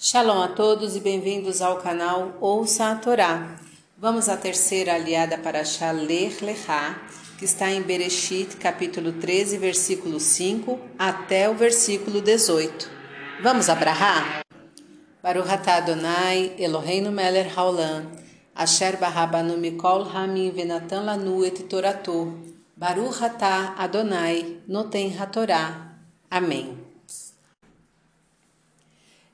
Shalom a todos e bem-vindos ao canal Ouça a Torá. Vamos à terceira aliada para Shaler Lechá, que está em Bereshit, capítulo 13, versículo 5 até o versículo 18. Vamos abrahar? Baruch atah Adonai, Eloheinu melech haolam, asher barabanu mikol hamim venatan lanu et toratu, Baruch atah Adonai, noten hatorá. Amém.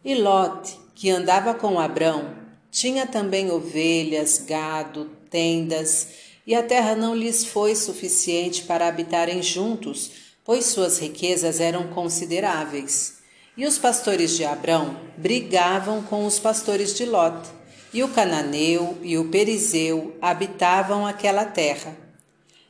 E Lot, que andava com Abrão, tinha também ovelhas, gado, tendas, e a terra não lhes foi suficiente para habitarem juntos, pois suas riquezas eram consideráveis. E os pastores de Abrão brigavam com os pastores de Lot, e o cananeu e o perizeu habitavam aquela terra.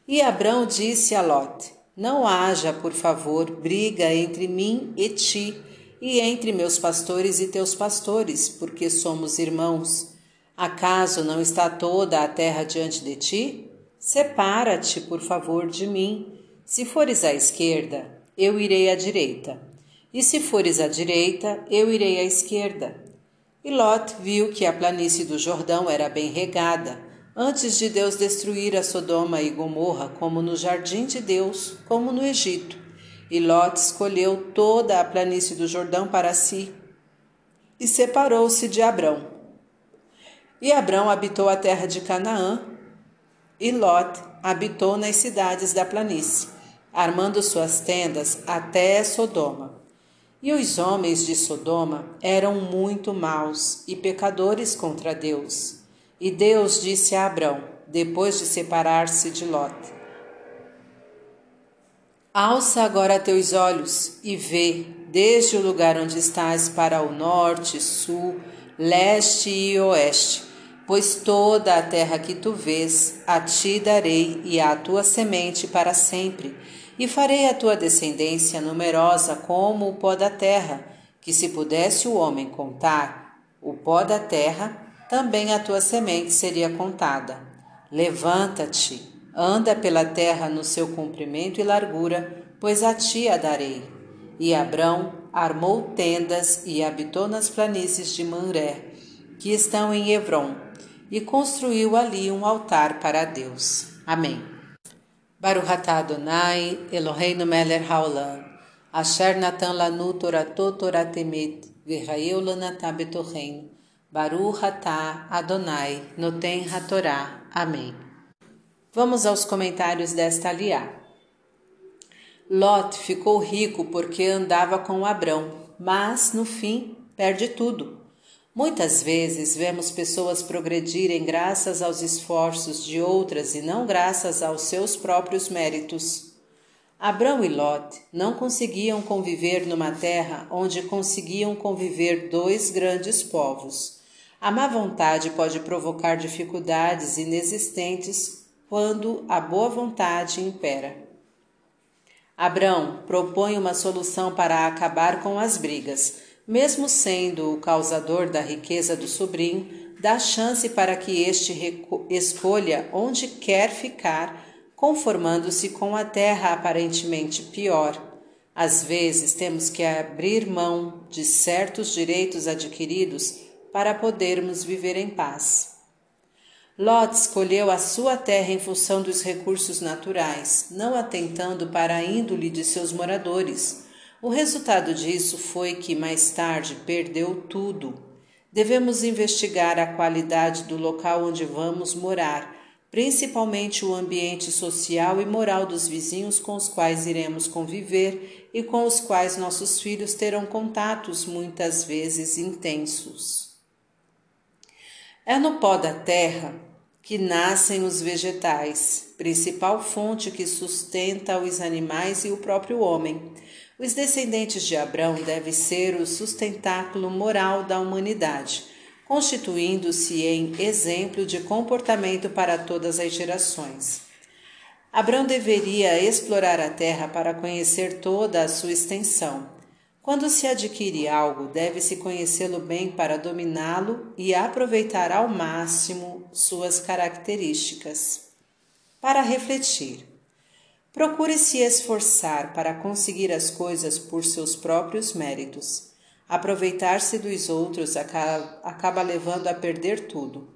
E Abrão disse a Lot: Não haja, por favor, briga entre mim e ti e entre meus pastores e teus pastores, porque somos irmãos. Acaso não está toda a terra diante de ti? Separa-te, por favor, de mim. Se fores à esquerda, eu irei à direita. E se fores à direita, eu irei à esquerda. E Lot viu que a planície do Jordão era bem regada, antes de Deus destruir a Sodoma e Gomorra, como no jardim de Deus, como no Egito. E Lot escolheu toda a planície do Jordão para si e separou-se de Abrão. E Abrão habitou a terra de Canaã, e Lot habitou nas cidades da planície, armando suas tendas até Sodoma. E os homens de Sodoma eram muito maus e pecadores contra Deus. E Deus disse a Abrão, depois de separar-se de Lot: Alça agora teus olhos e vê, desde o lugar onde estás, para o norte, sul, leste e oeste, pois toda a terra que tu vês, a ti darei e à tua semente para sempre, e farei a tua descendência numerosa como o pó da terra, que se pudesse o homem contar o pó da terra, também a tua semente seria contada. Levanta-te Anda pela terra no seu comprimento e largura, pois a ti a darei. E Abrão armou tendas e habitou nas planícies de Manré, que estão em Hebron, e construiu ali um altar para Deus. Amém. Baruch atah Adonai, Eloheinu melech haolam, asher natan lanu torato toratemet, v'rayeu lanatah betoreinu, Baruch atah Adonai, noten hatorá. Amém. Vamos aos comentários desta aliá. Lot ficou rico porque andava com Abrão, mas no fim perde tudo. Muitas vezes vemos pessoas progredirem graças aos esforços de outras e não graças aos seus próprios méritos. Abrão e Lot não conseguiam conviver numa terra onde conseguiam conviver dois grandes povos. A má vontade pode provocar dificuldades inexistentes quando a boa vontade impera. Abrão propõe uma solução para acabar com as brigas, mesmo sendo o causador da riqueza do sobrinho, dá chance para que este escolha onde quer ficar, conformando-se com a terra aparentemente pior. Às vezes temos que abrir mão de certos direitos adquiridos para podermos viver em paz. Lot escolheu a sua terra em função dos recursos naturais, não atentando para a índole de seus moradores. O resultado disso foi que mais tarde perdeu tudo. Devemos investigar a qualidade do local onde vamos morar, principalmente o ambiente social e moral dos vizinhos com os quais iremos conviver e com os quais nossos filhos terão contatos muitas vezes intensos. É no pó da terra que nascem os vegetais, principal fonte que sustenta os animais e o próprio homem. Os descendentes de Abrão devem ser o sustentáculo moral da humanidade, constituindo-se em exemplo de comportamento para todas as gerações. Abrão deveria explorar a terra para conhecer toda a sua extensão quando se adquire algo, deve-se conhecê-lo bem para dominá-lo e aproveitar ao máximo suas características. Para refletir, procure se esforçar para conseguir as coisas por seus próprios méritos. Aproveitar-se dos outros acaba levando a perder tudo.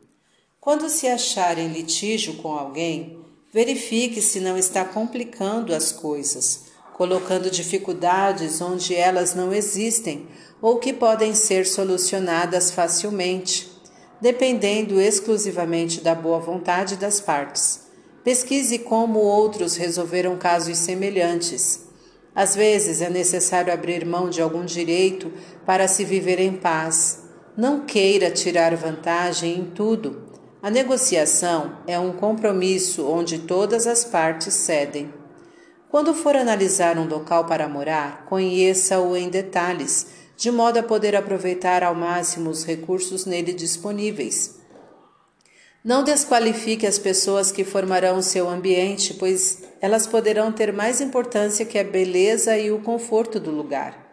Quando se achar em litígio com alguém, verifique se não está complicando as coisas, colocando dificuldades onde elas não existem ou que podem ser solucionadas facilmente, dependendo exclusivamente da boa vontade das partes. Pesquise como outros resolveram casos semelhantes. Às vezes é necessário abrir mão de algum direito para se viver em paz. Não queira tirar vantagem em tudo. A negociação é um compromisso onde todas as partes cedem. Quando for analisar um local para morar, conheça-o em detalhes, de modo a poder aproveitar ao máximo os recursos nele disponíveis. Não desqualifique as pessoas que formarão o seu ambiente, pois elas poderão ter mais importância que a beleza e o conforto do lugar.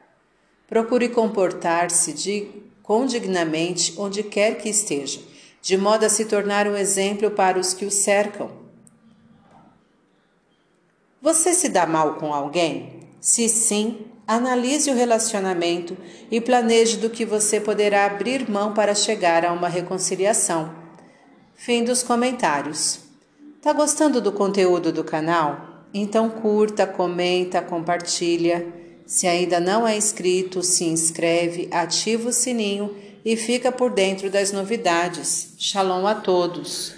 Procure comportar-se condignamente onde quer que esteja, de modo a se tornar um exemplo para os que o cercam. Você se dá mal com alguém? Se sim, analise o relacionamento e planeje do que você poderá abrir mão para chegar a uma reconciliação. Fim dos comentários. Tá gostando do conteúdo do canal? Então curta, comenta, compartilha. Se ainda não é inscrito, se inscreve, ativa o sininho e fica por dentro das novidades. Shalom a todos!